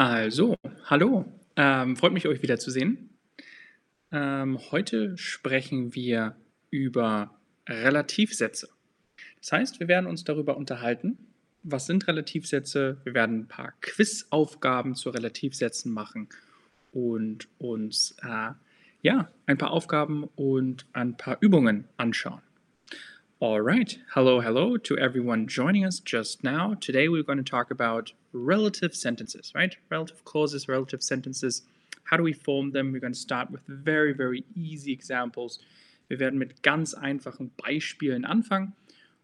Also, hallo. Ähm, freut mich, euch wiederzusehen. Ähm, heute sprechen wir über Relativsätze. Das heißt, wir werden uns darüber unterhalten, was sind Relativsätze. Wir werden ein paar Quizaufgaben zu Relativsätzen machen und uns äh, ja, ein paar Aufgaben und ein paar Übungen anschauen. All right. Hello, hello to everyone joining us just now. Today we're going to talk about relative sentences, right? Relative clauses, relative sentences. How do we form them? We're going to start with very, very easy examples. Wir werden mit ganz einfachen Beispielen anfangen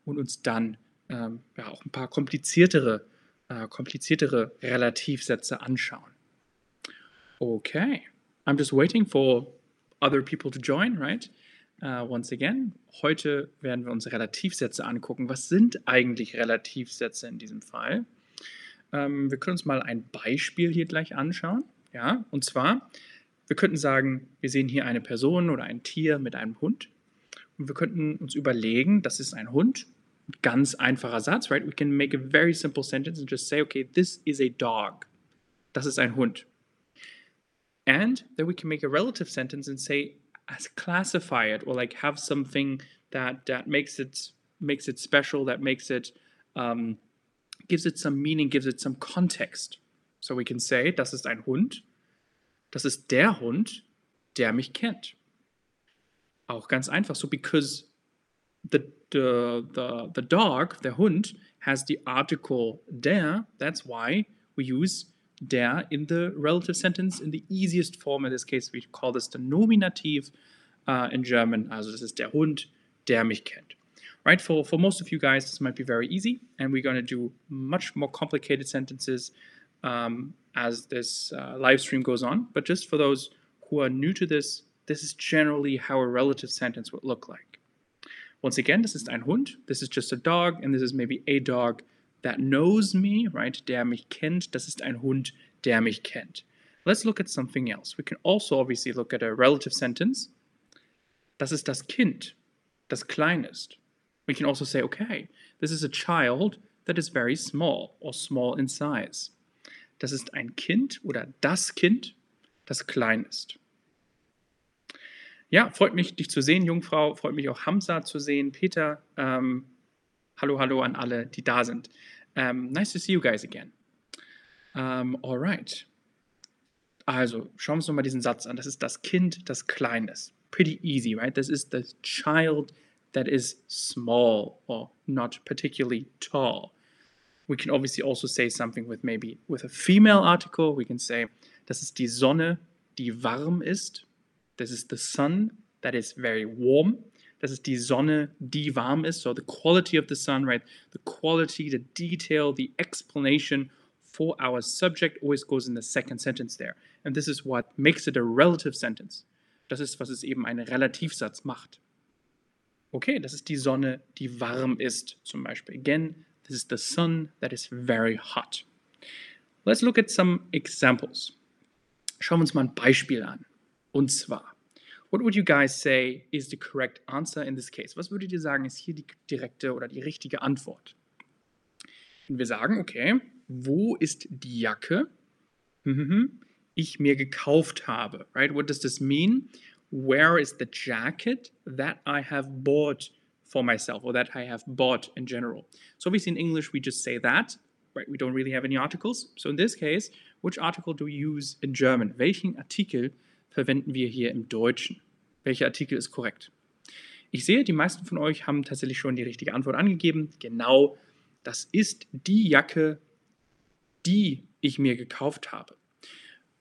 und uns dann ähm, ja, auch ein paar kompliziertere, äh, kompliziertere Relativsätze anschauen. Okay. I'm just waiting for other people to join, right? Uh, once again, heute werden wir uns Relativsätze angucken. Was sind eigentlich Relativsätze in diesem Fall? Ähm, wir können uns mal ein Beispiel hier gleich anschauen. Ja, und zwar, wir könnten sagen, wir sehen hier eine Person oder ein Tier mit einem Hund. Und wir könnten uns überlegen, das ist ein Hund. Ganz einfacher Satz, right? We can make a very simple sentence and just say, okay, this is a dog. Das ist ein Hund. And then we can make a relative sentence and say, as classify it or like have something that that makes it makes it special that makes it um, gives it some meaning gives it some context. So we can say das ist ein Hund. Das ist der Hund der mich kennt. Auch ganz einfach. So because the the the, the dog der Hund has the article der that's why we use der in the relative sentence in the easiest form. In this case, we call this the nominative uh, in German. Also this is der Hund, der mich kennt. Right, for, for most of you guys, this might be very easy, and we're going to do much more complicated sentences um, as this uh, live stream goes on. But just for those who are new to this, this is generally how a relative sentence would look like. Once again, this is ein Hund, this is just a dog, and this is maybe a dog that knows me, right? Der mich kennt. Das ist ein Hund, der mich kennt. Let's look at something else. We can also obviously look at a relative sentence. Das ist das Kind, das klein ist. We can also say, okay, this is a child that is very small or small in size. Das ist ein Kind oder das Kind, das klein ist. Ja, freut mich, dich zu sehen, Jungfrau. Freut mich auch, Hamza zu sehen. Peter, ähm, hallo, hallo an alle, die da sind. Um, nice to see you guys again. Um, alright. Also, schauen wir uns nochmal diesen Satz an. Das ist das Kind, das klein ist. Pretty easy, right? This is the child that is small or not particularly tall. We can obviously also say something with maybe with a female article. We can say, das ist die Sonne, die warm ist. This is the sun that is very warm. Das ist die Sonne, die warm ist. So the quality of the sun, right? The quality, the detail, the explanation for our subject always goes in the second sentence there. And this is what makes it a relative sentence. Das ist, was es eben ein Relativsatz macht. Okay, das ist die Sonne, die warm ist, zum Beispiel. Again, this is the sun that is very hot. Let's look at some examples. Schauen wir uns mal ein Beispiel an. Und zwar, What would you guys say is the correct answer in this case? Was würdet ihr sagen, ist hier die direkte oder die richtige Antwort? Und wir sagen, okay, wo ist die Jacke, mhm, ich mir gekauft habe? Right? What does this mean? Where is the jacket that I have bought for myself or that I have bought in general? So obviously in English we just say that, right? We don't really have any articles. So in this case, which article do we use in German? Welchen Artikel verwenden wir hier im Deutschen? Welcher Artikel ist korrekt? Ich sehe, die meisten von euch haben tatsächlich schon die richtige Antwort angegeben. Genau, das ist die Jacke, die ich mir gekauft habe.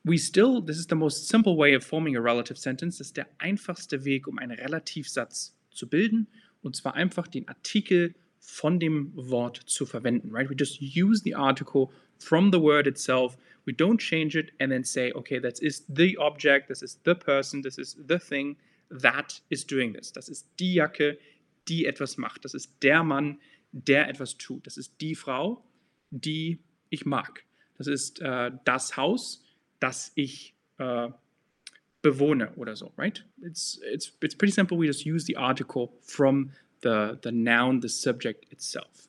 We still, this is the most simple way of forming a relative sentence. Das ist der einfachste Weg, um einen Relativsatz zu bilden. Und zwar einfach den Artikel von dem Wort zu verwenden, right? We just use the article from the word itself. We don't change it and then say, okay, that is the object, this is the person, this is the thing that is doing this. Das ist die Jacke, die etwas macht. Das ist der Mann, der etwas tut. Das ist die Frau, die ich mag. Das ist äh, das Haus, das ich äh, bewohne oder so, right? It's, it's, it's pretty simple. We just use the article from the, the noun, the subject itself.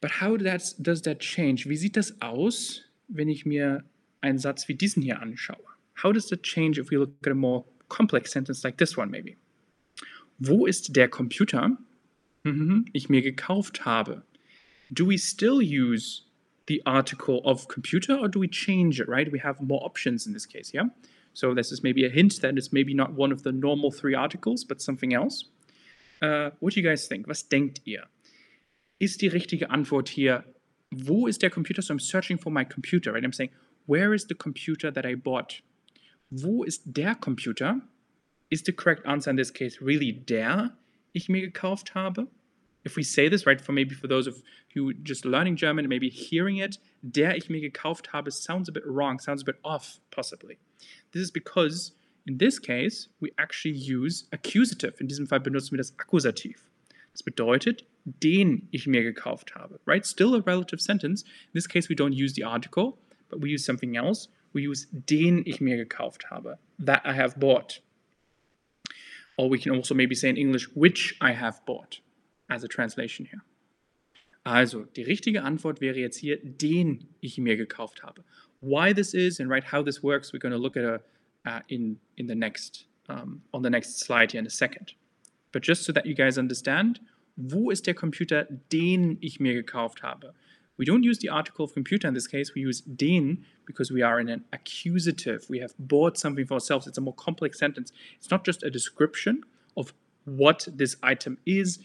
But how does, does that change? Wie sieht das aus, wenn ich mir einen Satz wie diesen hier anschaue? How does it change if we look at a more complex sentence like this one maybe? Wo ist der Computer, mhm, ich mir gekauft habe? Do we still use the article of computer or do we change it, right? We have more options in this case, yeah? So this is maybe a hint that it's maybe not one of the normal three articles, but something else. Uh, what do you guys think? Was denkt ihr? Ist die richtige Antwort hier, wo ist der Computer? So I'm searching for my computer, right? I'm saying, where is the computer that I bought? Wo ist der Computer? Is the correct answer in this case really der ich mir gekauft habe? if we say this, right, for maybe for those of you just learning German, maybe hearing it, der ich mir gekauft habe sounds a bit wrong, sounds a bit off, possibly. This is because in this case we actually use accusative. In diesem Fall benutzen wir das Akkusativ. Das bedeutet, den ich mir gekauft habe, right? Still a relative sentence. In this case we don't use the article, but we use something else. We use den ich mir gekauft habe, that I have bought. Or we can also maybe say in English, which I have bought as a translation here. Also, die richtige Antwort wäre jetzt hier, den ich mir gekauft habe. Why this is and right how this works, we're going to look at a, uh, in in the next um, on the next slide here in a second. But just so that you guys understand, wo ist der Computer, den ich mir gekauft habe? We don't use the article of computer in this case. We use den because we are in an accusative. We have bought something for ourselves. It's a more complex sentence. It's not just a description of what this item is,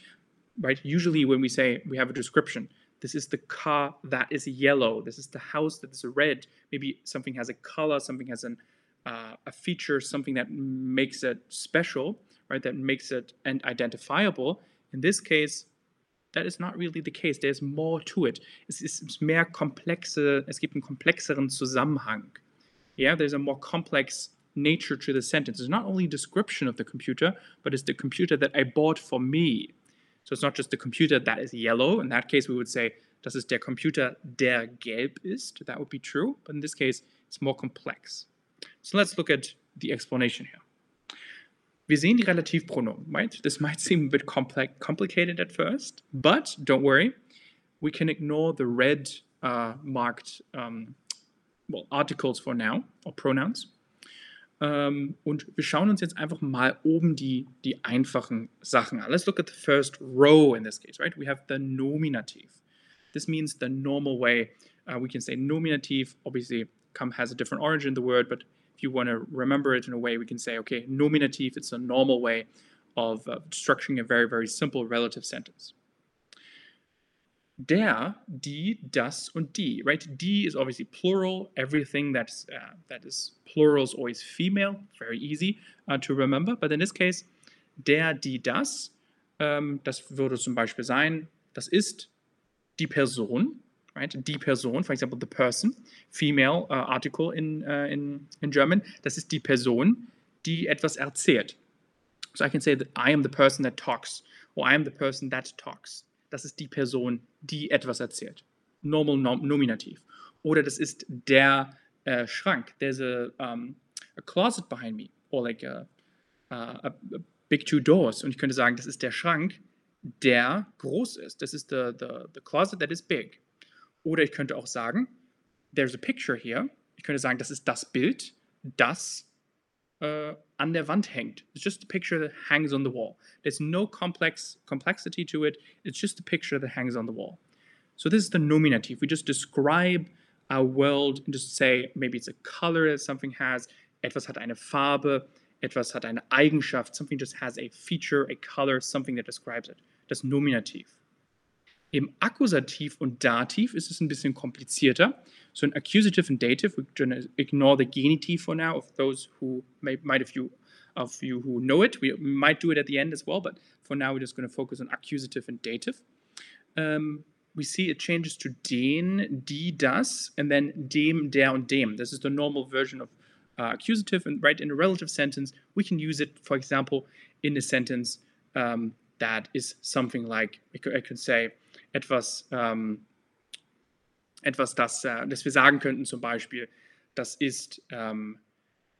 right? Usually when we say we have a description, this is the car that is yellow. This is the house that is red. Maybe something has a color, something has an, uh, a feature, something that makes it special, right? That makes it and identifiable. In this case, that is not really the case. There's more to it. Es ist mehr komplexe, es gibt einen komplexeren Zusammenhang. Yeah, there's a more complex nature to the sentence. It's not only description of the computer, but it's the computer that I bought for me. So it's not just the computer that is yellow. In that case, we would say, das ist der Computer, der gelb ist. That would be true. But in this case, it's more complex. So let's look at the explanation here. Wir sehen die Relativpronomen, right? This might seem a bit complex, complicated at first, but don't worry. We can ignore the red uh, marked um, well, articles for now, or pronouns. Ähm, und wir schauen uns jetzt einfach mal oben die, die einfachen Sachen an. Let's look at the first row in this case, right? We have the nominative. This means the normal way. Uh, we can say nominative, obviously, come has a different origin, the word, but if you want to remember it in a way, we can say, okay, nominative, it's a normal way of uh, structuring a very, very simple relative sentence. der, die, das und die, right? Die is obviously plural. Everything that's uh, that is plural is always female. Very easy uh, to remember. But in this case, der, die, das, ähm, das würde zum Beispiel sein, das ist die Person, right? Die Person, for example, the person, female uh, article in, uh, in, in German. Das ist die Person, die etwas erzählt. So I can say that I am the person that talks, or I am the person that talks. das ist die Person, die etwas erzählt. Normal nom Nominativ. Oder das ist der äh, Schrank. There's a, um, a closet behind me. Or like a, a, a, big two doors. Und ich könnte sagen, das ist der Schrank, der groß ist. Das ist the, the, the closet that is big. Oder ich könnte auch sagen, there's a picture here. Ich könnte sagen, das ist das Bild, das uh, an der Wand hängt. It's just a picture that hangs on the wall. There's no complex complexity to it. It's just a picture that hangs on the wall. So this is the nominative. We just describe our world and just say, maybe it's a color that something has, etwas hat eine Farbe, etwas hat eine Eigenschaft, something just has a feature, a color, something that describes it. Das Nominativ. Im Akkusativ und Dativ ist es ein bisschen komplizierter. So in accusative and dative, we're going to ignore the genitive for now of those who may, might have you of you who know it. We might do it at the end as well, but for now we're just going to focus on accusative and dative. Um, we see it changes to den, die, das, and then dem, der, und dem. This is the normal version of uh, accusative, and right in a relative sentence, we can use it, for example, in a sentence um, that is something like, I could, I could say, etwas um, etwas, das, äh, das wir sagen könnten, zum Beispiel, das ist ähm,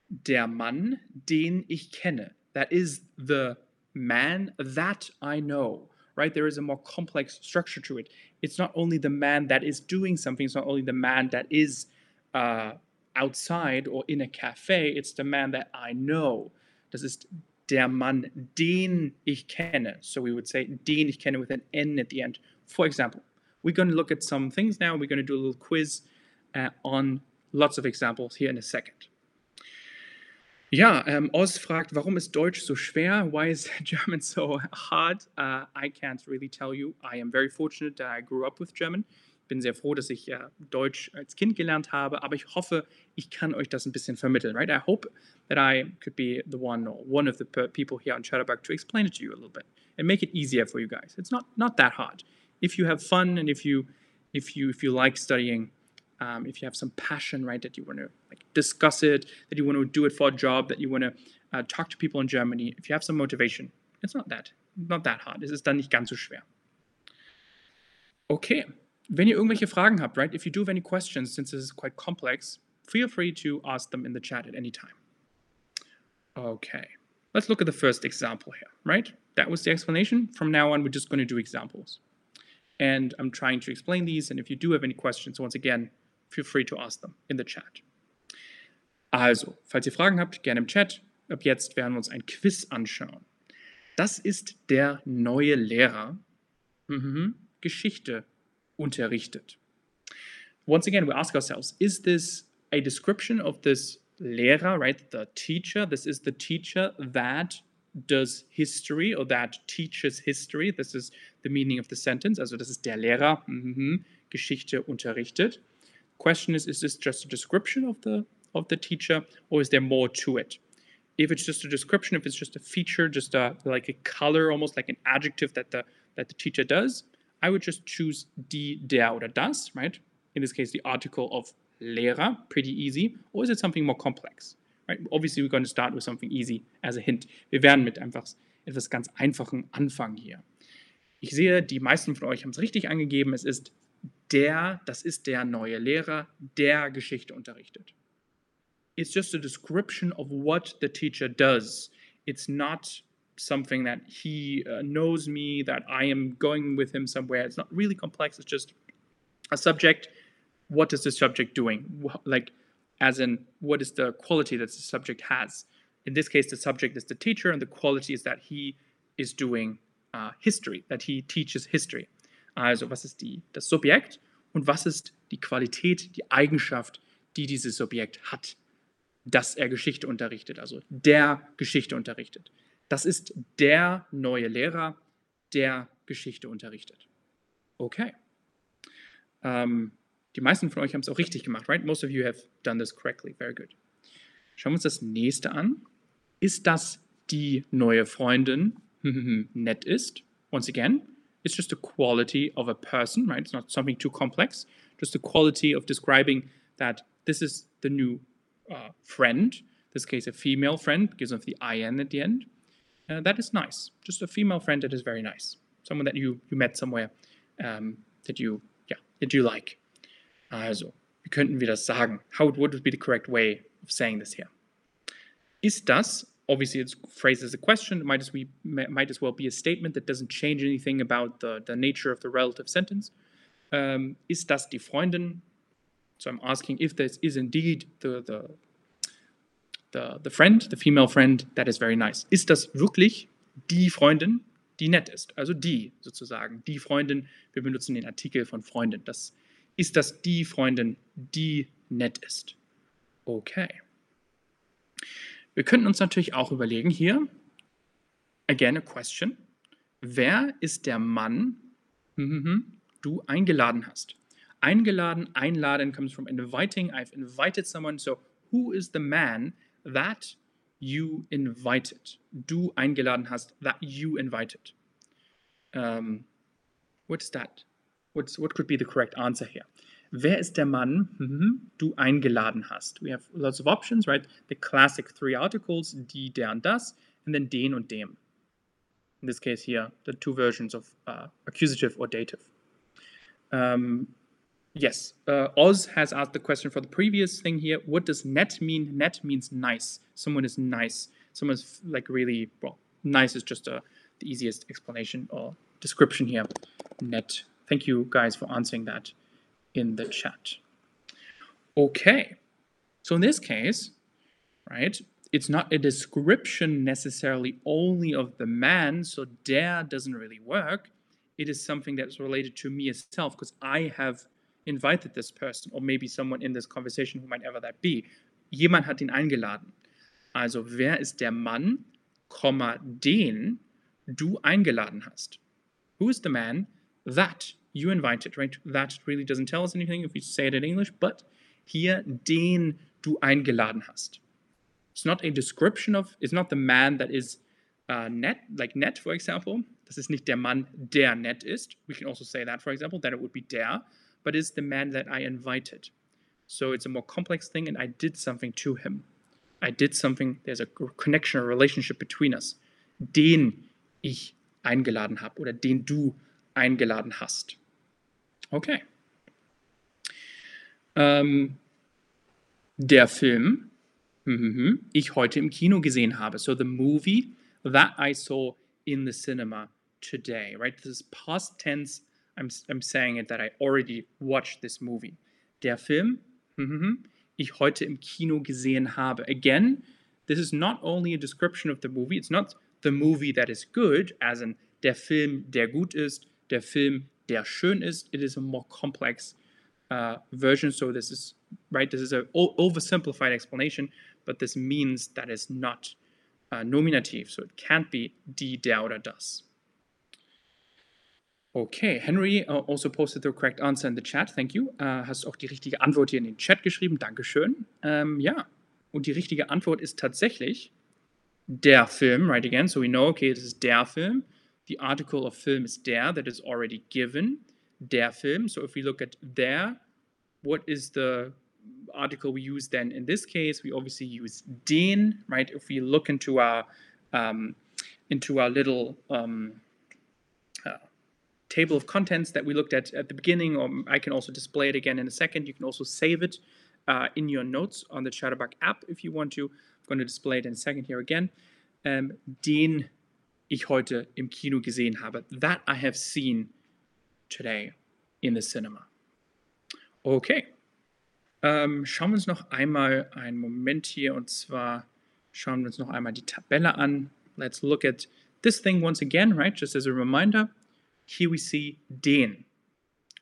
der Mann, den ich kenne. That is the man that I know. Right? There is a more complex structure to it. It's not only the man that is doing something, it's not only the man that is uh, outside or in a cafe, it's the man that I know. Das ist der Mann, den ich kenne. So we would say den ich kenne with an N at the end. For example, we're going to look at some things now. We're going to do a little quiz uh, on lots of examples here in a second. Ja, ähm, Oz fragt, warum ist Deutsch so schwer? Why is German so hard? Uh, I can't really tell you. I am very fortunate that I grew up with German. Ich bin sehr froh, dass ich äh, Deutsch als Kind gelernt habe, aber ich hoffe, ich kann euch das ein bisschen vermitteln, right? I hope that I could be the one or one of the people here on Chatterbug to explain it to you a little bit and make it easier for you guys. It's not not that hard. If you have fun and if you if you if you like studying, um, if you have some passion, right, that you want to like discuss it, that you want to do it for a job, that you want to uh, talk to people in Germany, if you have some motivation, it's not that not that hard. Es dann nicht ganz so schwer. Okay. Wenn ihr irgendwelche Fragen habt, right, if you do have any questions, since this is quite complex, feel free to ask them in the chat at any time. Okay, let's look at the first example here, right? That was the explanation. From now on, we're just going to do examples. And I'm trying to explain these, and if you do have any questions, once again, feel free to ask them in the chat. Also, falls ihr Fragen habt, gerne im Chat. Ab jetzt werden wir uns ein Quiz anschauen. Das ist der neue Lehrer. Mhm. Geschichte unterrichtet. Once again, we ask ourselves, is this a description of this Lehrer, right? The teacher. This is the teacher that does history or that teaches history. This is the meaning of the sentence. Also, das ist der Lehrer, mm -hmm, Geschichte unterrichtet. Question is, is this just a description of the of the teacher, or is there more to it? If it's just a description, if it's just a feature, just a like a color, almost like an adjective that the that the teacher does, I would just choose die, der oder das, right? In this case, the article of Lehrer, pretty easy. Or is it something more complex? Right? Obviously, we're going to start with something easy as a hint. Wir werden mit einfach etwas ganz Einfachem anfangen hier. Ich sehe, die meisten von euch haben es richtig angegeben. Es ist der, das ist der neue Lehrer, der Geschichte unterrichtet. It's just a description of what the teacher does. It's not something that he uh, knows me, that I am going with him somewhere. It's not really complex. It's just a subject. What is the subject doing? Like, as in, what is the quality that the subject has? In this case, the subject is the teacher, and the quality is that he is doing uh, history, that he teaches history. Also, was ist die, das Subjekt und was ist die Qualität, die Eigenschaft, die dieses Subjekt hat, dass er Geschichte unterrichtet, also der Geschichte unterrichtet. Das ist der neue Lehrer, der Geschichte unterrichtet. Okay. Ähm, die meisten von euch haben es auch richtig gemacht, right? Most of you have done this correctly. Very good. Schauen wir uns das nächste an. Ist das die neue Freundin nett ist? Once again, it's just a quality of a person, right? It's not something too complex. Just a quality of describing that this is the new uh, friend. In this case, a female friend because of the in at the end. Uh, that is nice. Just a female friend that is very nice. Someone that you, you met somewhere um, that you, yeah, that you like. Also, wie könnten wir das sagen? How would be the correct way of saying this here? Ist das, obviously it's phrased as a question, might as, we, might as well be a statement that doesn't change anything about the, the nature of the relative sentence. Um, ist das die Freundin? So I'm asking if this is indeed the, the the, the friend, the female friend, that is very nice. Ist das wirklich die Freundin, die nett ist? Also die sozusagen, die Freundin, wir benutzen den Artikel von Freundin. Das, ist das die Freundin, die nett ist? Okay. Wir könnten uns natürlich auch überlegen hier, again a question, wer ist der Mann, du eingeladen hast? Eingeladen, einladen comes from inviting. I've invited someone. So, who is the man that you invited. Du eingeladen hast, that you invited. Um, what's that? What's, what could be the correct answer here? Wer ist der Mann, mhm, du eingeladen hast? We have lots of options, right? The classic three articles, die, der und das, and then den und dem. In this case here, the two versions of uh, accusative or dative. Um, Yes, uh, Oz has asked the question for the previous thing here. What does net mean? Net means nice. Someone is nice. Someone's like really, well, nice is just a, uh, the easiest explanation or description here. Net. Thank you guys for answering that in the chat. Okay. So in this case, right, it's not a description necessarily only of the man, so der doesn't really work. It is something that's related to me as self because I have invited this person or maybe someone in this conversation, who might ever that be. Jemand hat ihn eingeladen. Also, wer ist der Mann, den du eingeladen hast? Who is the man that you invited, right? That really doesn't tell us anything if we say it in English, but here, den du eingeladen hast. It's not a description of, it's not the man that is uh, net, like net, for example. Das ist nicht der Mann, der nett ist. We can also say that, for example, that it would be der, but it's the man that I invited. So it's a more complex thing, and I did something to him. I did something, there's a connection, a relationship between us. Den ich eingeladen habe oder den du eingeladen hast. Okay. Ähm, der Film, mhm, ich heute im Kino gesehen habe. So the movie that I saw in the cinema today, right? This is past tense. I'm, I'm saying it that I already watched this movie. Der Film, mhm, ich heute im Kino gesehen habe. Again, this is not only a description of the movie. It's not the movie that is good, as in der Film, der gut ist, der Film, der schön ist. It is a more complex uh, version. So this is right. This is a oversimplified explanation, but this means that it's not uh, nominative. So it can't be die, der oder das. Okay, Henry uh, also posted the correct answer in the chat. Thank you. Uh, hast auch die richtige Antwort hier in den Chat geschrieben. Dankeschön. Ähm, ja, und die richtige Antwort ist tatsächlich der Film, right again. So we know, okay, this is der Film. The article of film is der, that is already given. Der Film. So if we look at der, what is the article we use then in this case? We obviously use den, right? If we look into our um, into our little um, uh, table of contents that we looked at at the beginning, or I can also display it again in a second. You can also save it uh, in your notes on the Chatterbug app if you want to. I'm going to display it in a second here again. Um, den ich heute im Kino gesehen habe. That I have seen today in the cinema. Okay. Ähm, schauen wir uns noch einmal einen Moment hier und zwar schauen wir uns noch einmal die Tabelle an. Let's look at this thing once again, right? Just as a reminder. Here we see den.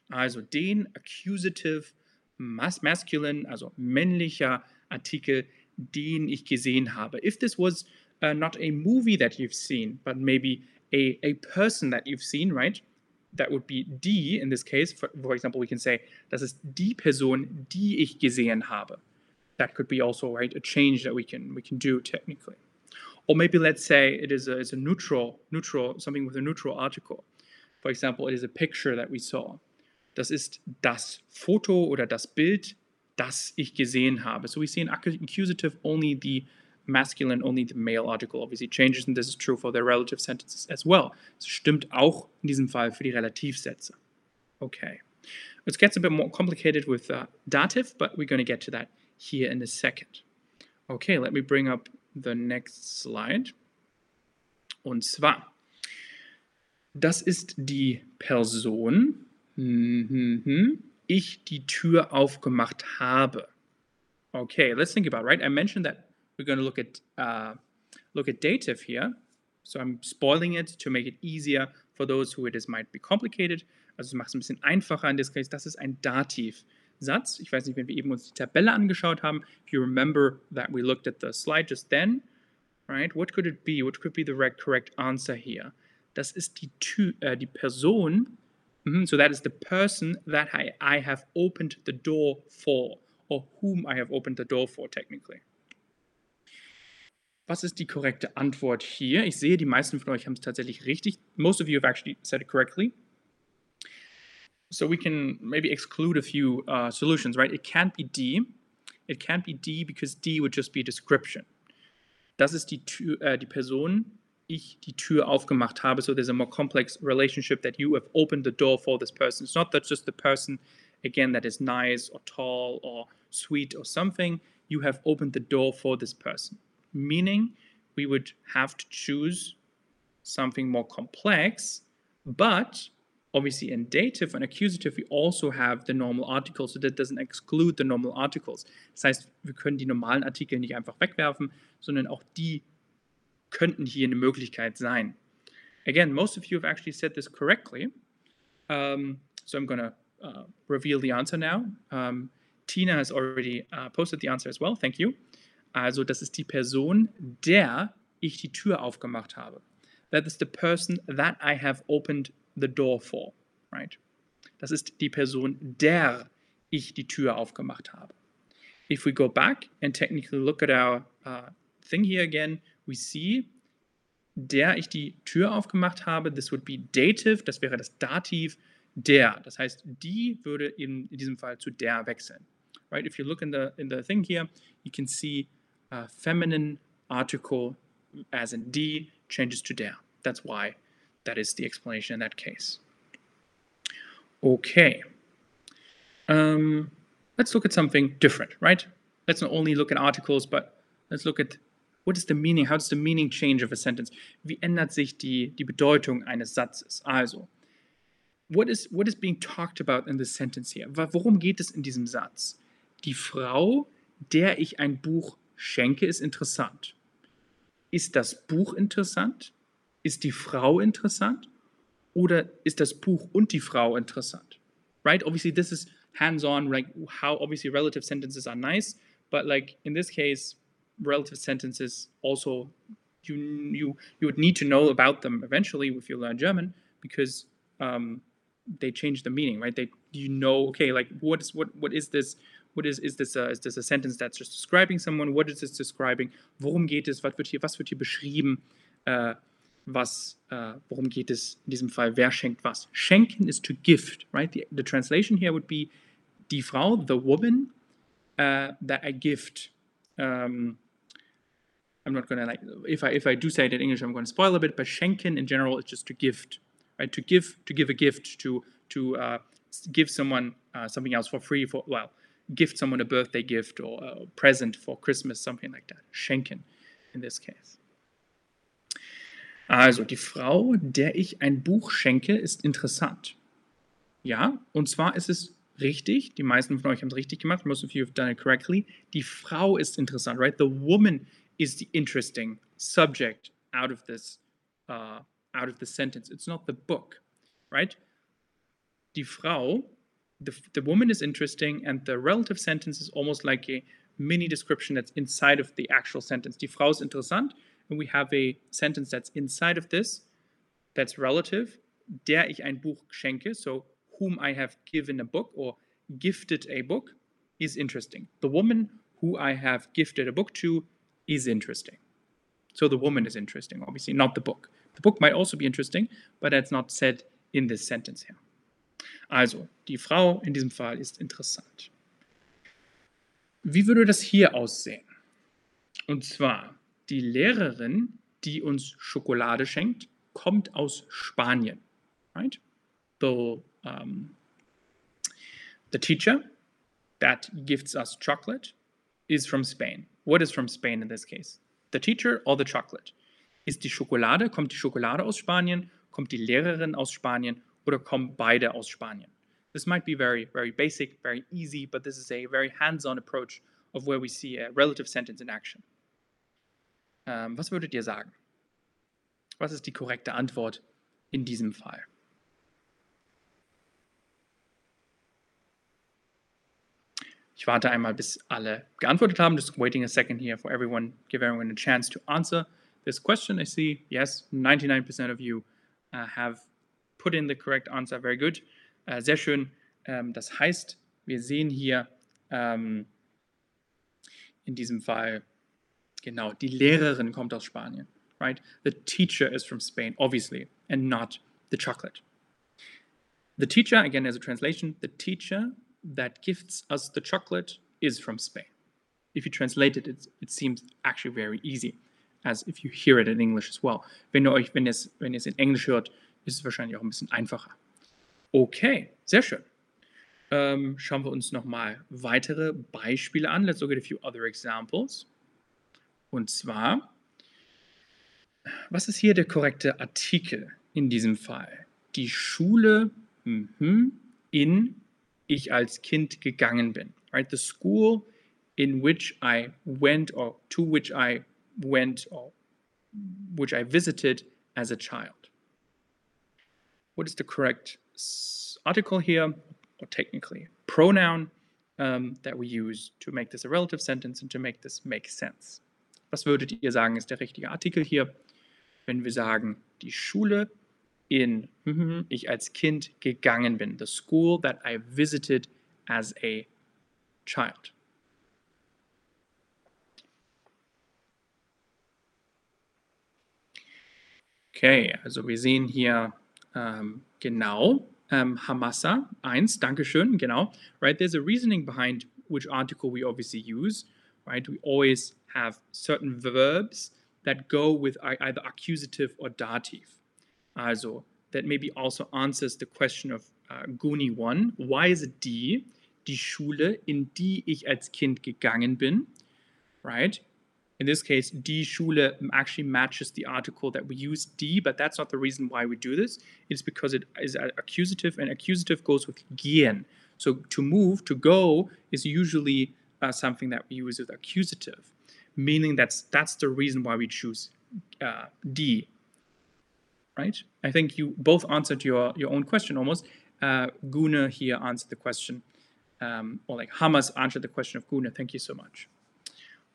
Also den accusative mas masculine, also männlicher Artikel, den ich gesehen habe. If this was uh, not a movie that you've seen, but maybe a, a person that you've seen, right? That would be die in this case. For, for example, we can say, das ist die Person, die ich gesehen habe. That could be also right a change that we can we can do technically. Or maybe let's say it is a, it's a neutral neutral something with a neutral article. For example, it is a picture that we saw. Das ist das Foto oder das Bild, das ich gesehen habe. So we see an accusative only the masculine, only the male article obviously changes, and this is true for the relative sentences as well. Es stimmt auch in diesem Fall für die Relativsätze. Okay. It gets a bit more complicated with uh, dative, but we're going to get to that here in a second. Okay, let me bring up the next slide. Und zwar, das ist die Person, mhm, ich die Tür aufgemacht habe. Okay, let's think about, right? I mentioned that we're going to look at uh, look at dative here. So I'm spoiling it to make it easier for those who it is might be complicated. Also ich mache es ein bisschen einfacher in this case. Das ist ein Dativ-Satz. Ich weiß nicht, wenn wir eben uns die Tabelle angeschaut haben. If you remember that we looked at the slide just then, right? What could it be? What could be the correct answer here? Das ist die, Tür, äh, die Person. Mm -hmm. So that is the person that I, I have opened the door for, or whom I have opened the door for, technically. Was ist die korrekte Antwort hier? Ich sehe, die meisten von euch haben es tatsächlich richtig. Most of you have actually said it correctly. So we can maybe exclude a few uh, solutions, right? It can't be D. It can't be D because D would just be a description. Das ist die, Tür, äh, die Person, ich die Tür aufgemacht habe. So there's a more complex relationship that you have opened the door for this person. It's not that just the person, again, that is nice or tall or sweet or something. You have opened the door for this person meaning we would have to choose something more complex, but obviously in dative and accusative we also have the normal articles, so that doesn't exclude the normal articles. Das heißt, wir können die normalen Artikel nicht einfach wegwerfen, sondern auch die könnten hier eine Möglichkeit sein. Again, most of you have actually said this correctly. Um, so I'm going to uh, reveal the answer now. Um, Tina has already uh, posted the answer as well. Thank you. Also, das ist die Person, der ich die Tür aufgemacht habe. That is the person that I have opened the door for, right? Das ist die Person, der ich die Tür aufgemacht habe. If we go back and technically look at our uh, thing here again, we see der ich die Tür aufgemacht habe, this would be dative, das wäre das Dativ der. Das heißt, die würde in, in diesem Fall zu der wechseln. Right? If you look in the in the thing here, you can see a feminine article as in D changes to der. That's why that is the explanation in that case. Okay. Um, let's look at something different, right? Let's not only look at articles, but let's look at what is the meaning, how does the meaning change of a sentence? Wie ändert sich die, die Bedeutung eines Satzes? Also, what is, what is being talked about in this sentence here? Worum geht es in diesem Satz? Die Frau, der ich ein Buch schenke, ist interessant. Ist das Buch interessant? Ist die Frau interessant? Oder ist das Buch und die Frau interessant? Right? Obviously, this is hands-on, like how obviously relative sentences are nice, but like in this case, relative sentences also you you you would need to know about them eventually if you learn German because um, they change the meaning, right? They you know okay like what is what what is this what is is this a, is this a sentence that's just describing someone? What is this describing? Worum geht es? Was wird hier was wird hier beschrieben? Uh, was uh, worum geht es in diesem Fall? Wer schenkt was? Schenken is to gift, right? The, the translation here would be die Frau, the woman uh, that I gift. Um, I'm not gonna like if I if I do say it in English, I'm going to spoil a bit. But schenken in general is just to gift, right? To give to give a gift to to uh, give someone uh, something else for free for well, gift someone a birthday gift or a present for Christmas, something like that. Schenken in this case. Also die Frau, der ich ein Buch schenke, ist interessant. Ja, und zwar ist es richtig. Die meisten von euch haben es richtig gemacht. Most of you have done it correctly. Die Frau ist interessant, right? The woman is the interesting subject out of this uh, out of the sentence. It's not the book, right? Die Frau, the, the woman is interesting, and the relative sentence is almost like a mini description that's inside of the actual sentence. Die Frau ist interessant, and we have a sentence that's inside of this that's relative. Der ich ein Buch schenke, so whom I have given a book or gifted a book, is interesting. The woman who I have gifted a book to is interesting. So the woman is interesting, obviously, not the book. The book might also be interesting, but that's not said in this sentence here. Also, die Frau in diesem Fall ist interessant. Wie würde das hier aussehen? Und zwar, die Lehrerin, die uns Schokolade schenkt, kommt aus Spanien. Right? The, um, the teacher that gives us chocolate is from Spain. What is from Spain in this case? The teacher or the chocolate? Ist die Schokolade, kommt die Schokolade aus Spanien, kommt die Lehrerin aus Spanien oder kommen beide aus Spanien? This might be very, very basic, very easy, but this is a very hands-on approach of where we see a relative sentence in action. Ähm, was würdet ihr sagen? Was ist die korrekte Antwort in diesem Fall? Ich warte einmal, bis alle geantwortet haben. Just waiting a second here for everyone, give everyone a chance to answer this question. I see, yes, 99% of you uh, have put in the correct answer. Very good. Uh, sehr schön. Ähm, das heißt, wir sehen hier ähm, in diesem Fall, genau, die Lehrerin kommt aus Spanien. Right? The teacher is from Spain, obviously, and not the chocolate. The teacher, again, as a translation, the teacher that gifts us the chocolate is from Spain. If you translate it, it, it seems actually very easy, as if you hear it in English as well. Wenn ihr euch, wenn ihr es, wenn ihr es in Englisch hört, ist es wahrscheinlich auch ein bisschen einfacher. Okay, sehr schön. Ähm, schauen wir uns nochmal weitere Beispiele an. Let's look at a few other examples. Und zwar, was ist hier der korrekte Artikel in diesem Fall? Die Schule mhm, in ich als Kind gegangen bin. Right? The school in which I went or to which I went or which I visited as a child. What is the correct article here, or technically pronoun um, that we use to make this a relative sentence and to make this make sense? Was würdet ihr sagen, ist der richtige Artikel hier, wenn wir sagen, die Schule, in mhm, ich als Kind gegangen bin. The school that I visited as a child. Okay, also wir sehen hier ähm, genau ähm, Hamasa 1, Dankeschön, genau. Right, there's a reasoning behind which article we obviously use. Right, we always have certain verbs that go with either accusative or dative. Also, that maybe also answers the question of uh, Guni 1. Why is it die? Die Schule, in die ich als Kind gegangen bin. Right? In this case, die Schule actually matches the article that we use die, but that's not the reason why we do this. It's because it is accusative, and accusative goes with gehen. So to move, to go, is usually uh, something that we use with accusative, meaning that's that's the reason why we choose uh, die right? I think you both answered your, your own question almost. Uh, here answered the question, um, or like Hamas answered the question of Gune. Thank you so much.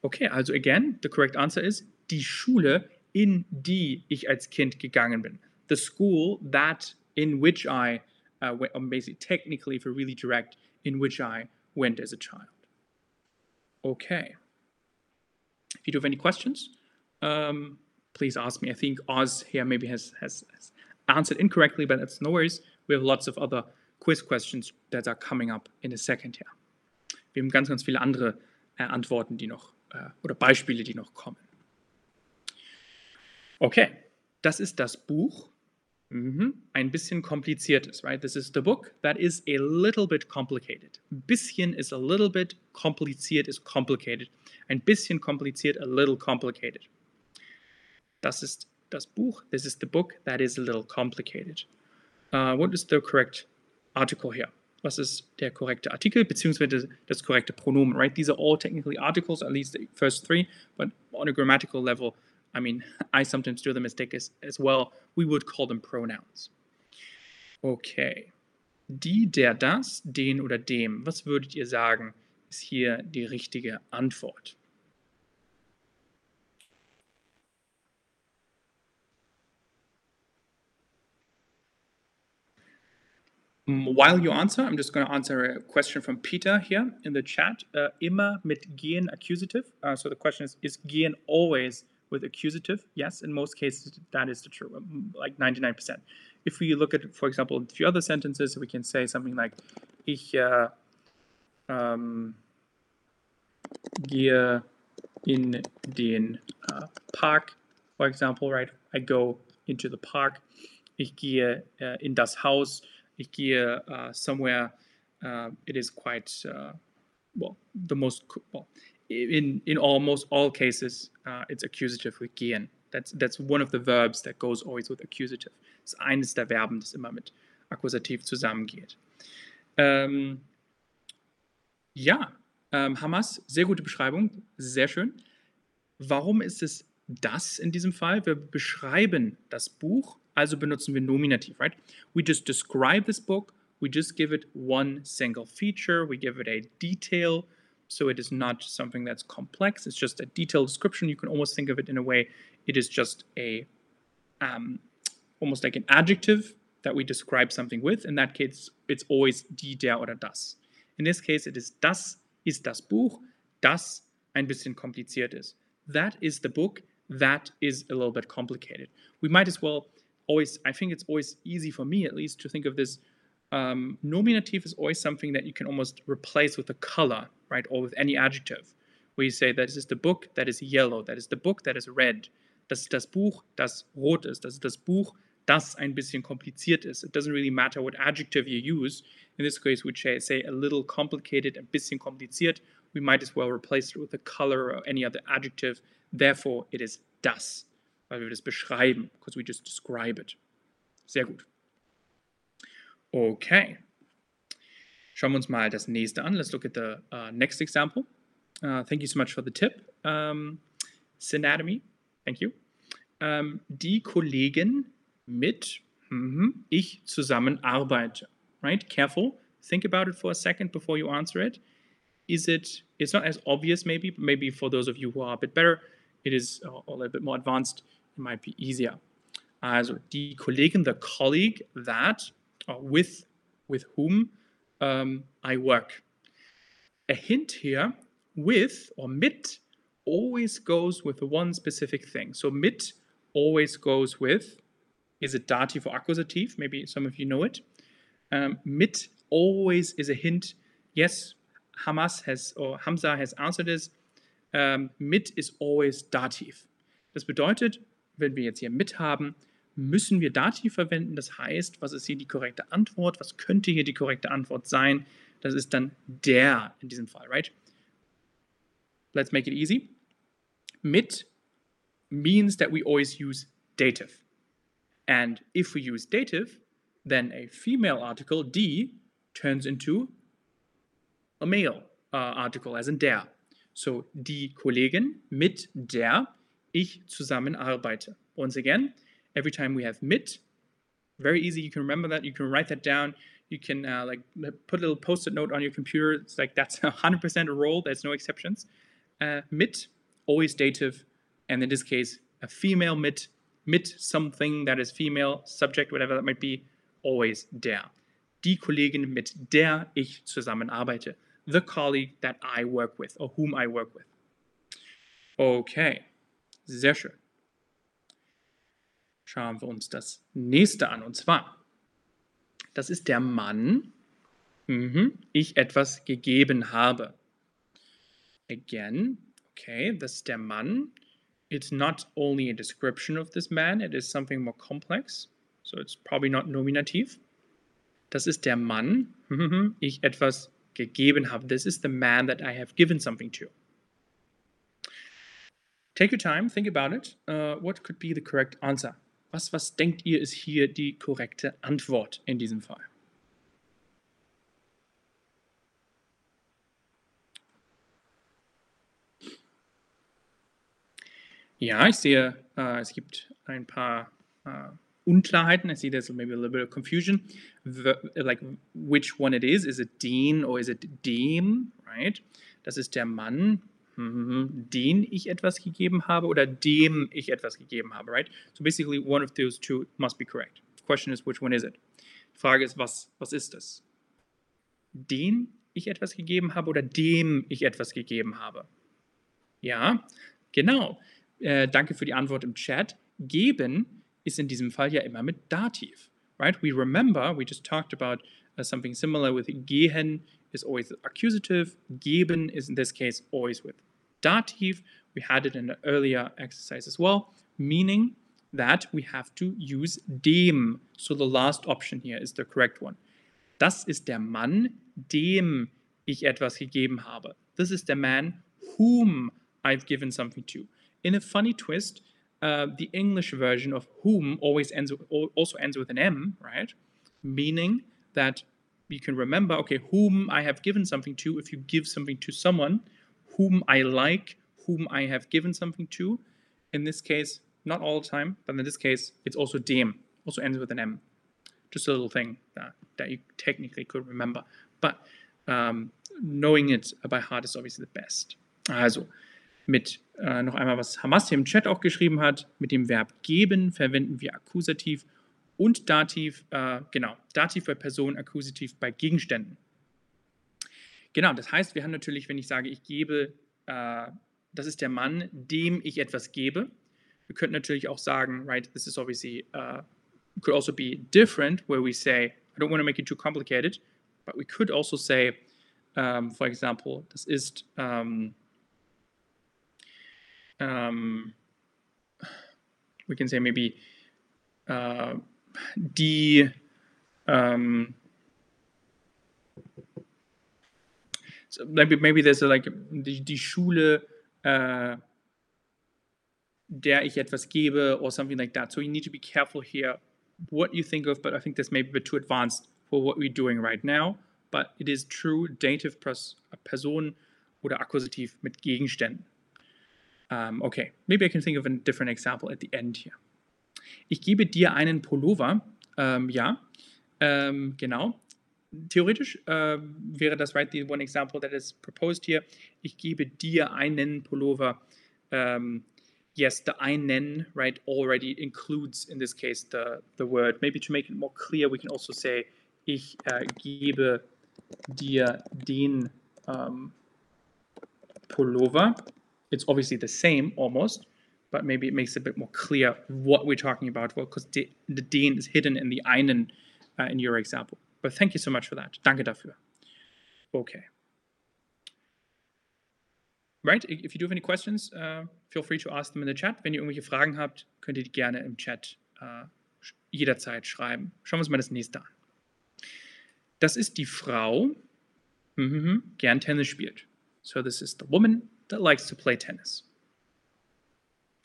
Okay, also again, the correct answer is die Schule, in die ich als Kind gegangen bin. The school that in which I, uh, went, basically technically, we're really direct, in which I went as a child. Okay. If you do have any questions, um, please ask me. I think Oz here maybe has, has, has answered incorrectly, but that's no worries. We have lots of other quiz questions that are coming up in a second here. Wir haben ganz, ganz viele andere äh, Antworten, die noch, äh, oder Beispiele, die noch kommen. Okay, das ist das Buch. Mhm. Ein bisschen kompliziertes, right? This is the book that is a little bit complicated. Bisschen is a little bit, kompliziert is complicated. Ein bisschen kompliziert, a little complicated. Das ist das Buch. This is the book. That is a little complicated. Uh, what is the correct article here? Was ist der korrekte Artikel, beziehungsweise das korrekte Pronomen, right? These are all technically articles, at least the first three, but on a grammatical level, I mean, I sometimes do the mistake as, as well. We would call them pronouns. Okay. Die, der, das, den oder dem. Was würdet ihr sagen, ist hier die richtige Antwort? While you answer, I'm just going to answer a question from Peter here in the chat. Uh, immer mit gehen accusative. Uh, so the question is, is gehen always with accusative? Yes, in most cases that is the true, um, like 99%. If we look at, for example, a few other sentences, we can say something like, ich uh, um, gehe in den uh, Park, for example, right? I go into the park. Ich gehe uh, in das Haus ich gehe uh, somewhere, uh, it is quite, uh, well, the most, well, in, in almost all cases, it's accusative with gehen. That's, that's one of the verbs that goes always with accusative. Das ist eines der Verben, das immer mit Akkusativ zusammengeht. Ähm, ja, ähm, Hamas, sehr gute Beschreibung, sehr schön. Warum ist es das in diesem Fall? Wir beschreiben das Buch Also benutzen wir Nominativ, right? We just describe this book. We just give it one single feature. We give it a detail. So it is not something that's complex. It's just a detailed description. You can almost think of it in a way. It is just a um, almost like an adjective that we describe something with. In that case, it's always die, der oder das. In this case, it is das ist das Buch, das ein bisschen kompliziert ist. That is the book, that is a little bit complicated. We might as well always, I think it's always easy for me at least to think of this. Um, nominative is always something that you can almost replace with a color, right, or with any adjective, where you say that is the book that is yellow, that is the book that is red, das ist das Buch, das rot ist, das ist das Buch, das ein bisschen kompliziert ist. It doesn't really matter what adjective you use. In this case, we say a little complicated, a bisschen kompliziert. We might as well replace it with a color or any other adjective. Therefore, it is das weil wir das beschreiben, because we just describe it. Sehr gut. Okay. Schauen wir uns mal das nächste an. Let's look at the uh, next example. Uh, thank you so much for the tip. Um, Synatomy, thank you. Um, die Kollegen mit mhm, ich zusammen arbeite. Right? Careful. Think about it for a second before you answer it. Is it, it's not as obvious maybe, maybe for those of you who are a bit better, it is uh, a little bit more advanced, it might be easier. Also die Kollegin, the colleague that, or with, with whom um, I work. A hint here, with or mit always goes with one specific thing. So mit always goes with, is it dative or accusative? Maybe some of you know it. Um, mit always is a hint. Yes, Hamas has, or Hamza has answered this. Um, mit is always dative. Das bedeutet, wenn wir jetzt hier mit haben, müssen wir Dativ verwenden. Das heißt, was ist hier die korrekte Antwort? Was könnte hier die korrekte Antwort sein? Das ist dann der in diesem Fall, right? Let's make it easy. Mit means that we always use dative. And if we use dative, then a female article, die, turns into a male uh, article, as in der. So, die Kollegin mit der ich zusammenarbeite. Once again, every time we have mit, very easy, you can remember that, you can write that down, you can uh, like put a little post-it note on your computer, it's like that's 100% a rule, there's no exceptions. Uh, mit, always dative, and in this case, a female mit, mit something that is female, subject, whatever that might be, always der. Die Kollegin, mit der ich zusammenarbeite. The colleague that I work with, or whom I work with. Okay, sehr schön. Schauen wir uns das nächste an. Und zwar, das ist der Mann, mhm, ich etwas gegeben habe. Again, okay, das ist der Mann. It's not only a description of this man, it is something more complex. So it's probably not nominative. Das ist der Mann, mhm, ich etwas gegeben habe. This is the man that I have given something to. Take your time, think about it. Uh, what could be the correct answer? Was, was denkt ihr, ist hier die korrekte Antwort in diesem Fall? Ja, ich sehe, uh, es gibt ein paar uh, Unklarheiten. I see there's maybe a little bit of confusion. The, like which one it is. Is it den or is it dem? Right? Das ist der Mann. Mhm. den ich etwas gegeben habe oder dem ich etwas gegeben habe, right? So basically one of those two must be correct. The question is, which one is it? Die Frage ist, was, was ist es? Den ich etwas gegeben habe oder dem ich etwas gegeben habe? Ja, genau. Äh, danke für die Antwort im Chat. Geben ist in diesem Fall ja immer mit Dativ, right? We remember, we just talked about uh, something similar with gehen is always accusative. Geben is in this case always with dative. We had it in the earlier exercise as well, meaning that we have to use dem. So the last option here is the correct one. Das ist der Mann, dem ich etwas gegeben habe. This is the man whom I've given something to. In a funny twist, uh, the English version of whom always ends also ends with an M, right? Meaning that you can remember, okay, whom I have given something to. If you give something to someone, whom I like, whom I have given something to. In this case, not all the time, but in this case, it's also dem, also ends with an M. Just a little thing that, that you technically could remember. But um, knowing it by heart is obviously the best. Also, mit äh, noch einmal, was Hamas hier im Chat auch geschrieben hat, mit dem Verb geben verwenden wir Akkusativ und Dativ, äh, genau, Dativ bei Personen, Akkusativ bei Gegenständen. Genau, das heißt, wir haben natürlich, wenn ich sage, ich gebe, äh, das ist der Mann, dem ich etwas gebe. Wir könnten natürlich auch sagen, right, this is obviously, uh, could also be different, where we say, I don't want to make it too complicated, but we could also say, um, for example, das ist, um, um, we can say maybe uh, die, um, maybe, maybe there's a, like die, die Schule, uh, der ich etwas gebe or something like that. So you need to be careful here what you think of, but I think this may be a bit too advanced for what we're doing right now, but it is true dative plus Person oder Akkusativ mit Gegenständen. Um, okay, maybe I can think of a different example at the end here. Ich gebe dir einen Pullover. Ähm, ja, ähm, genau. Theoretisch äh, wäre das right the one example that is proposed here. Ich gebe dir einen Pullover. Um, yes, the einen right already includes in this case the the word. Maybe to make it more clear, we can also say ich äh, gebe dir den um, Pullover. It's obviously the same almost, but maybe it makes it a bit more clear what we're talking about Well, because the, the den is hidden in the einen uh, in your example. But thank you so much for that. Danke dafür. Okay. Right, if you do have any questions, uh, feel free to ask them in the chat. Wenn ihr irgendwelche Fragen habt, könnt ihr die gerne im Chat uh, jederzeit schreiben. Schauen wir uns mal das nächste an. Das ist die Frau, mhm, gern Tennis spielt. So this is the woman that likes to play tennis.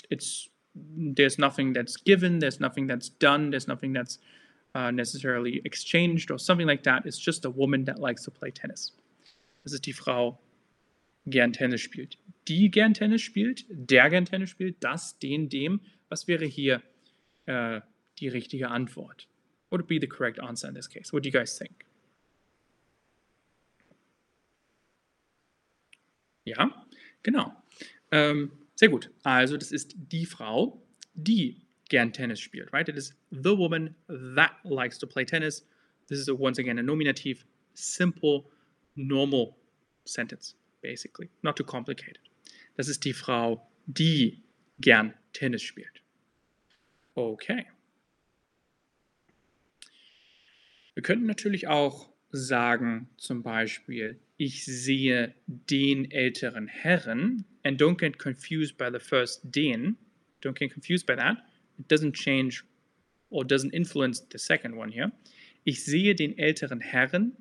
It's there's nothing that's given, there's nothing that's done, there's nothing that's uh, necessarily exchanged or something like that. It's just a woman that likes to play tennis. Das ist die Frau, gern Tennis spielt. Die gern Tennis spielt, der gern Tennis spielt, das, den, dem. Was wäre hier äh, die richtige Antwort? What would be the correct answer in this case? What do you guys think? Ja, genau. Ähm, sehr gut. Also das ist die Frau, die gern Tennis spielt, right? It is the woman that likes to play tennis. This is a, once again a nominative, simple, normal sentence, basically. Not too complicated. Das ist die Frau, die gern Tennis spielt. Okay. Wir könnten natürlich auch sagen, zum Beispiel, ich sehe den älteren Herren, and don't get confused by the first den, don't get confused by that, it doesn't change or doesn't influence the second one here. Ich sehe den älteren Herren,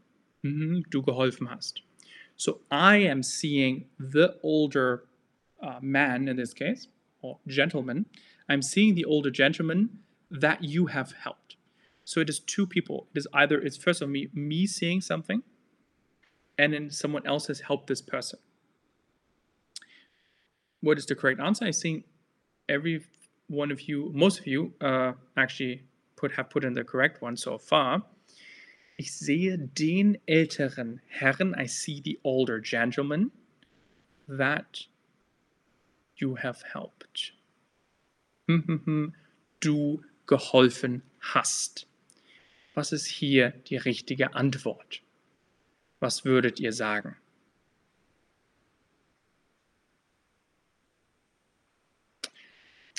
mhm, du geholfen hast. So I am seeing the older uh, man in this case, or gentleman. I'm seeing the older gentleman that you have helped. So it is two people. It is either it's first of me me seeing something, and then someone else has helped this person. What is the correct answer? I think every one of you, most of you, uh, actually put have put in the correct one so far. Ich sehe den älteren Herrn. I see the older gentleman that you have helped. du geholfen hast. Was ist hier die richtige Antwort? Was würdet ihr sagen?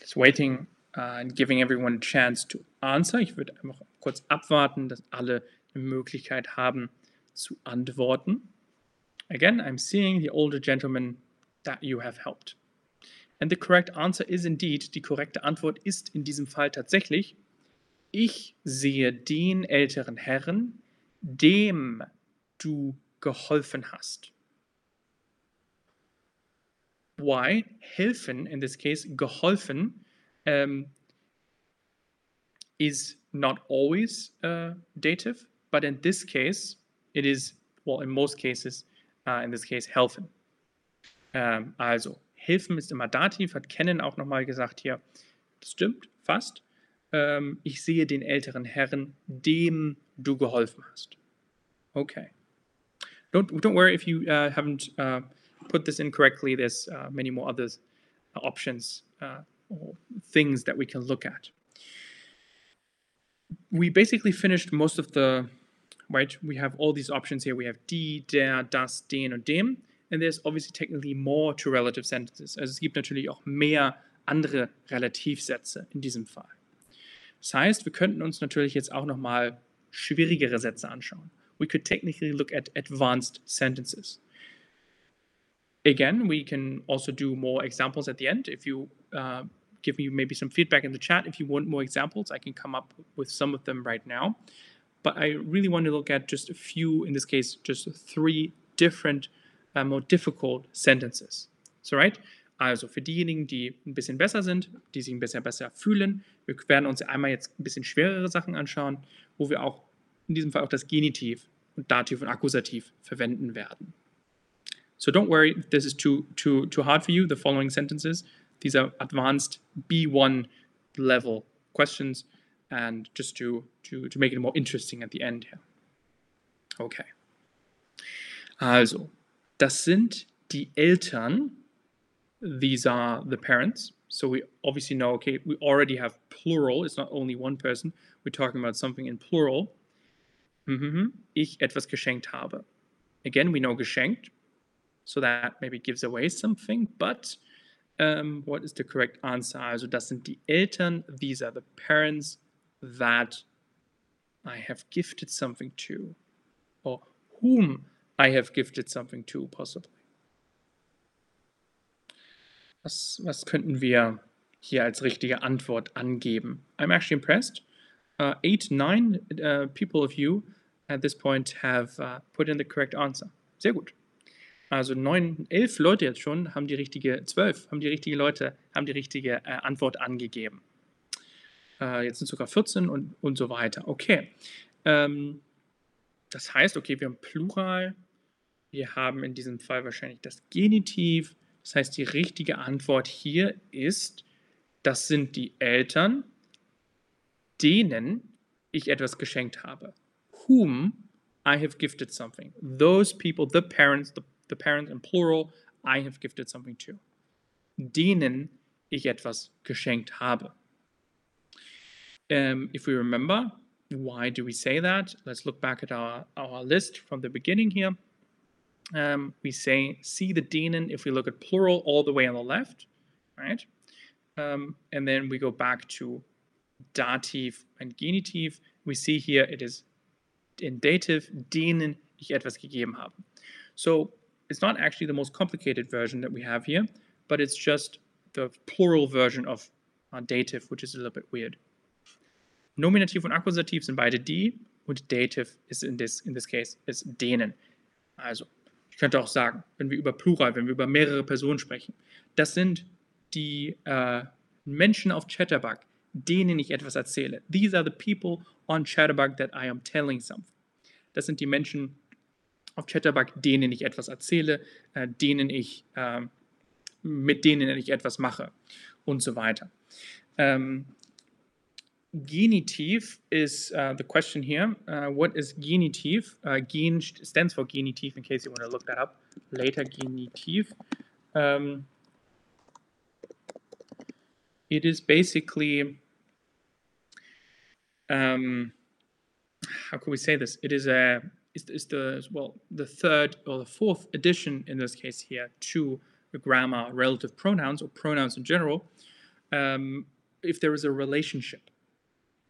Just waiting uh, and giving everyone a chance to answer. Ich würde einfach kurz abwarten, dass alle eine Möglichkeit haben zu antworten. Again, I'm seeing the older gentleman that you have helped. And the correct answer is indeed, die korrekte Antwort ist in diesem Fall tatsächlich, ich sehe den älteren Herrn, dem du geholfen hast. Why? Helfen, in this case, geholfen, um, is not always uh, dative, but in this case, it is, well, in most cases, uh, in this case, helfen. Um, also, helfen ist immer Dativ, hat Kennen auch nochmal gesagt hier. Das stimmt, fast. Ähm, ich sehe den älteren Herrn, dem du geholfen hast. Okay. Don't, don't worry if you uh, haven't uh, put this in correctly. There's uh, many more other uh, options uh, or things that we can look at. We basically finished most of the, right? We have all these options here. We have die, der, das, den und dem. And there's obviously technically more to relative sentences. Also es gibt natürlich auch mehr andere Relativsätze in diesem Fall. Das heißt, wir könnten uns natürlich jetzt auch nochmal schwierigere Sätze anschauen. We could technically look at advanced sentences. Again, we can also do more examples at the end. If you uh, give me maybe some feedback in the chat, if you want more examples, I can come up with some of them right now. But I really want to look at just a few, in this case, just three different, uh, more difficult sentences. So, right? Also für diejenigen, die ein bisschen besser sind, die sich ein bisschen besser fühlen, wir werden uns einmal jetzt ein bisschen schwerere Sachen anschauen, wo wir auch in diesem Fall auch das Genitiv und Dativ und Akkusativ verwenden werden. So don't worry if this is too, too, too hard for you, the following sentences. These are advanced B1 level questions and just to, to, to make it more interesting at the end here. Okay. Also, das sind die Eltern. These are the parents. So we obviously know, okay, we already have plural. It's not only one person. We're talking about something in plural. Mhm. Ich etwas geschenkt habe. Again, we know geschenkt. So that maybe gives away something. But um, what is the correct answer? Also sind die Eltern. These are the parents that I have gifted something to. Or whom I have gifted something to, possibly. Was, was könnten wir hier als richtige Antwort angeben? I'm actually impressed. Uh, eight, nine uh, people of you at this point have uh, put in the correct answer. Sehr gut. Also neun, elf Leute jetzt schon haben die richtige, zwölf haben die richtige Leute, haben die richtige äh, Antwort angegeben. Äh, jetzt sind sogar 14 und, und so weiter. Okay. Ähm, das heißt, okay, wir haben Plural. Wir haben in diesem Fall wahrscheinlich das Genitiv. Das heißt, die richtige Antwort hier ist, das sind die Eltern, denen ich etwas geschenkt habe. Whom I have gifted something. Those people, the parents, the, the parents in plural, I have gifted something to. Denen ich etwas geschenkt habe. Um, if we remember, why do we say that? Let's look back at our, our list from the beginning here. Um, we say see the denen if we look at plural all the way on the left, right? Um, and then we go back to dative and genitive. We see here it is in dative, denen ich etwas gegeben habe. So it's not actually the most complicated version that we have here, but it's just the plural version of uh, dative, which is a little bit weird. Nominativ und Akkusativ sind beide die und Dative ist in this, in this case ist denen. Also, ich könnte auch sagen, wenn wir über Plural, wenn wir über mehrere Personen sprechen, das sind die äh, Menschen auf Chatterbug, denen ich etwas erzähle. These are the people on Chatterbug that I am telling something. Das sind die Menschen auf Chatterbug, denen ich etwas erzähle, äh, denen ich, äh, mit denen ich etwas mache und so weiter. Ähm, genitive is uh, the question here. Uh, what is genitive? Uh, gen stands for genitive, in case you want to look that up later. Genitive. Um, it is basically, um, how can we say this? It is a is, is the well the third or the fourth addition in this case here to the grammar relative pronouns or pronouns in general. Um, if there is a relationship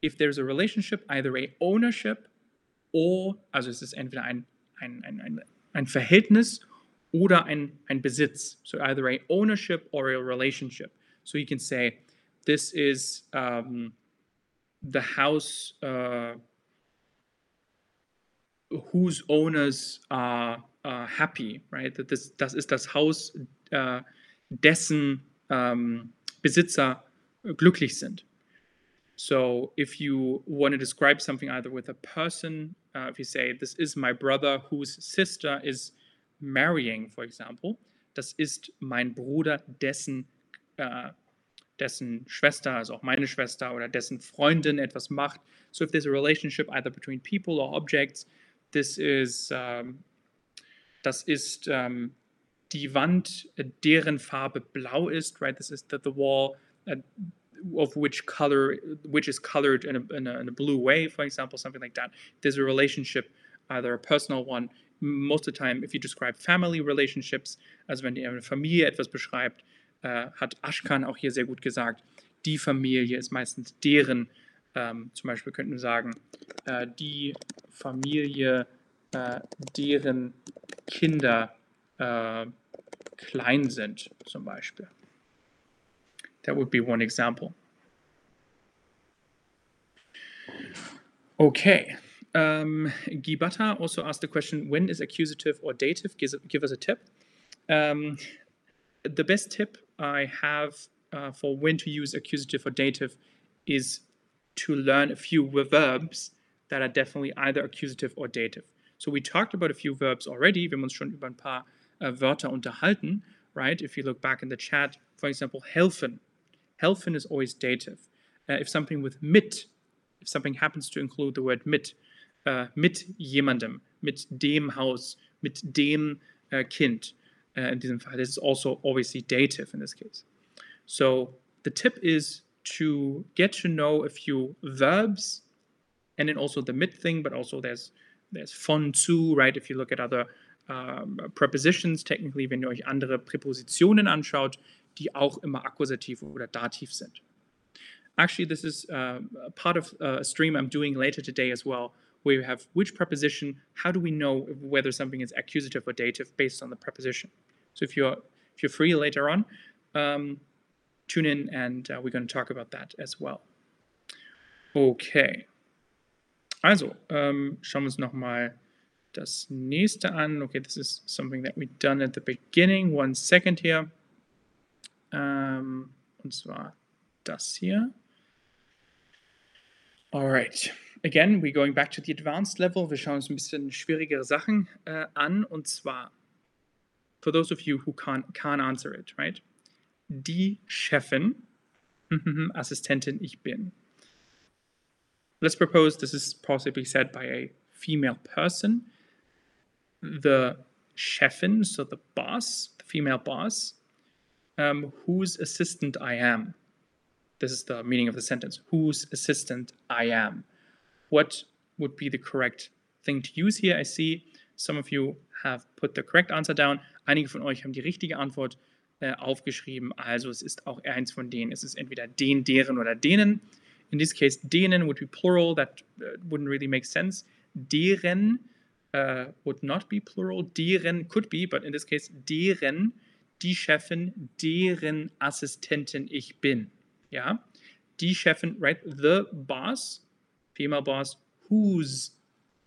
if there's a relationship, either a ownership or, also es ist entweder ein, ein, ein, ein, ein Verhältnis oder ein, ein Besitz. So either a ownership or a relationship. So you can say, this is um, the house uh, whose owners are happy, right? That this, das ist das Haus, uh, dessen um, Besitzer glücklich sind. So if you want to describe something either with a person, uh, if you say, this is my brother whose sister is marrying, for example, das ist mein Bruder, dessen, uh, dessen Schwester, also auch meine Schwester oder dessen Freundin etwas macht. So if there's a relationship either between people or objects, this is, um, das ist um, die Wand, deren Farbe blau ist, right? This is the, the wall, uh, of which color which is colored in a, in a, in a blue way for example something like that there's a relationship either a personal one most of the time if you describe family relationships also wenn ihr Familie etwas beschreibt äh, hat Ashkan auch hier sehr gut gesagt die Familie ist meistens deren ähm, zum Beispiel könnten wir sagen äh, die Familie äh, deren Kinder äh, klein sind zum Beispiel That would be one example. Okay. Um, Gibata also asked the question, when is accusative or dative? Give, give us a tip. Um, the best tip I have uh, for when to use accusative or dative is to learn a few verbs that are definitely either accusative or dative. So we talked about a few verbs already. Wir haben uns schon über ein paar uh, Wörter unterhalten, right? If you look back in the chat, for example, helfen. Helfen is always dative. Uh, if something with mit, if something happens to include the word mit, uh, mit jemandem, mit dem Haus, mit dem Kind, in diesem Fall, this is also obviously dative in this case. So the tip is to get to know a few verbs and then also the mit thing, but also there's there's von zu, right? If you look at other um, prepositions, technically, wenn ihr euch andere Präpositionen anschaut, die auch immer Akkusativ oder Dativ sind. Actually, this is uh, part of uh, a stream I'm doing later today as well, where you have which preposition, how do we know whether something is accusative or dative based on the preposition. So if you're if you're free later on, um, tune in and uh, we're going to talk about that as well. Okay. Also, ähm, schauen wir uns nochmal das nächste an. Okay, this is something that we done at the beginning. One second here. Ähm, und zwar das hier. Alright. Again, we're going back to the advanced level. Wir schauen uns ein bisschen schwierigere Sachen äh, an. Und zwar, for those of you who can't, can't answer it, right? Die Chefin, mhm, mhm, mhm, Assistentin ich bin. Let's propose this is possibly said by a female person. The Chefin, so the boss, the female boss, um, whose assistant I am. This is the meaning of the sentence. Whose assistant I am. What would be the correct thing to use here? I see some of you have put the correct answer down. Einige von euch haben die richtige Antwort äh, aufgeschrieben. Also es ist auch eins von denen. Es ist entweder den, deren oder denen. In this case, denen would be plural. That uh, wouldn't really make sense. Deren uh, would not be plural. Deren could be, but in this case, deren, die Chefin, deren Assistentin ich bin. Ja, die Chefin, right? The boss, female boss, whose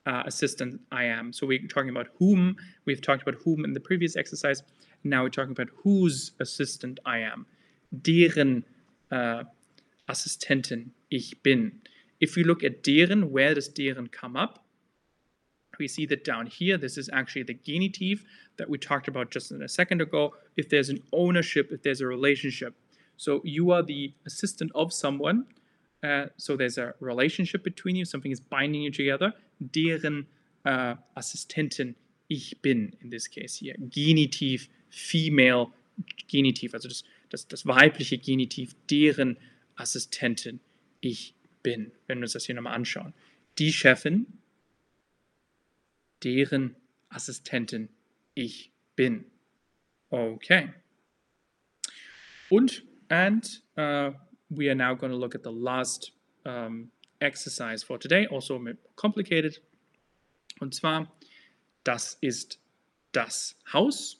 uh, assistant I am. So we're talking about whom. We've talked about whom in the previous exercise. Now we're talking about whose assistant I am. Deren uh, Assistentin ich bin. If we look at deren, where does deren come up? We see that down here, this is actually the genitive that we talked about just in a second ago. If there's an ownership, if there's a relationship. So you are the assistant of someone. Uh, so there's a relationship between you, something is binding you together. Deren uh, Assistentin ich bin, in this case here. Genitiv, female Genitiv, also das, das, das weibliche Genitiv, deren Assistentin ich bin, wenn wir uns das hier nochmal anschauen. Die Chefin, deren Assistentin ich bin. Okay. Und, and uh, we are now going to look at the last um, exercise for today, also complicated. Und zwar, das ist das Haus.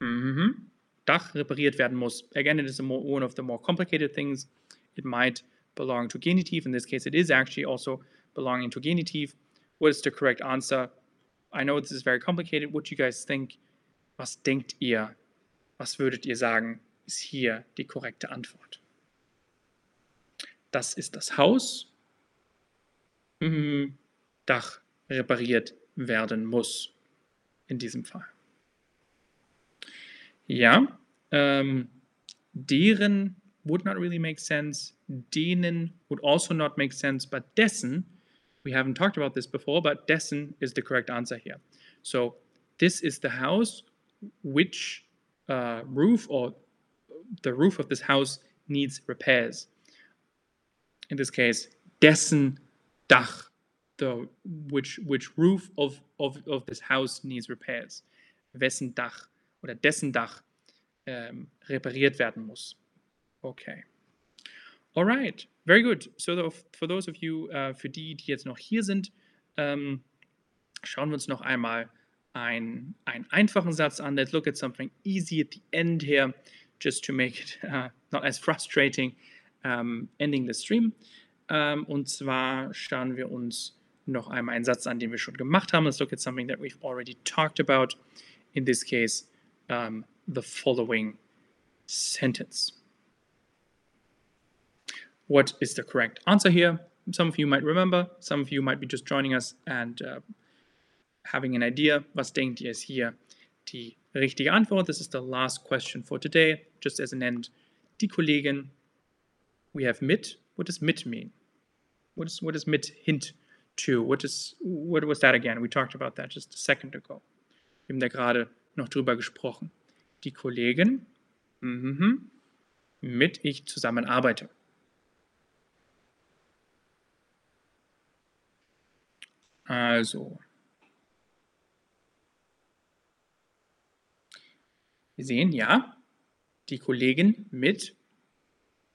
Mhm. Dach repariert werden muss. Again, it is more, one of the more complicated things. It might belong to genitive. In this case, it is actually also belonging to genitive. What is the correct answer? I know this is very complicated. What do you guys think? Was denkt ihr? Was würdet ihr sagen, ist hier die korrekte Antwort? Das ist das Haus. Mhm. Dach repariert werden muss. In diesem Fall. Ja, ähm, deren would not really make sense. Denen would also not make sense, but dessen, we haven't talked about this before, but dessen is the correct answer here. So this is the house which uh, roof or the roof of this house needs repairs. In this case, dessen Dach, the which which roof of, of, of this house needs repairs. Wessen Dach oder dessen Dach ähm, repariert werden muss. Okay. Alright, very good. So for those of you, uh, für die, die jetzt noch hier sind, ähm, schauen wir uns noch einmal ein, einen einfachen Satz an. Let's look at something easy at the end here, just to make it uh, not as frustrating um, ending the stream. Um, und zwar schauen wir uns noch einmal einen Satz an, den wir schon gemacht haben. Let's look at something that we've already talked about. In this case, um, the following sentence. What is the correct answer here? some of you might remember, some of you might be just joining us and uh, having an idea. Was denkt ihr ist hier die richtige Antwort? This is the last question for today, just as an end. Die Kollegin, we have mit. What does mit mean? What is what does mit hint to? What is what was that again? We talked about that just a second ago. Wir haben da gerade noch drüber gesprochen. Die Kollegin, mhm, mit ich zusammenarbeite. Also. Wir sehen, ja, die Kollegin mit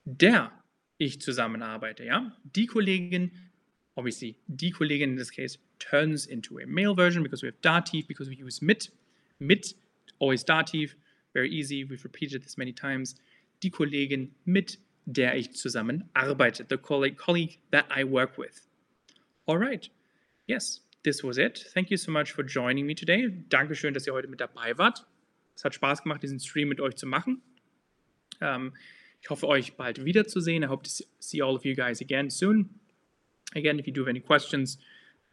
der ich zusammenarbeite, ja. Die Kollegin, obviously, die Kollegin in this case turns into a male version because we have dative, because we use mit. Mit, always dative, very easy, we've repeated this many times. Die Kollegin, mit der ich zusammenarbeite, the colleague, colleague that I work with. All right. Yes, this was it. Thank you so much for joining me today. Dankeschön, dass ihr heute mit dabei wart. Es hat Spaß gemacht, diesen Stream mit euch zu machen. Um, ich hoffe, euch bald wiederzusehen. I hope to see all of you guys again soon. Again, if you do have any questions,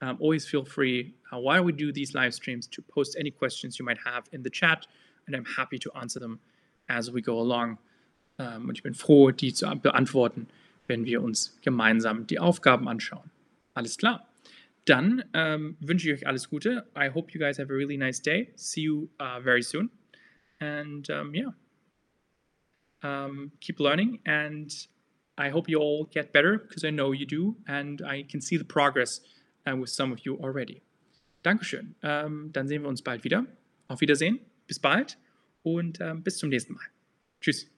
um, always feel free uh, while we do these live streams to post any questions you might have in the chat, and I'm happy to answer them as we go along. Um, und ich bin froh, die zu beantworten, wenn wir uns gemeinsam die Aufgaben anschauen. Alles klar. Dann ähm, wünsche ich euch alles Gute. I hope you guys have a really nice day. See you uh, very soon. And um, yeah, um, keep learning. And I hope you all get better because I know you do. And I can see the progress with some of you already. Dankeschön. Ähm, dann sehen wir uns bald wieder. Auf Wiedersehen. Bis bald und ähm, bis zum nächsten Mal. Tschüss.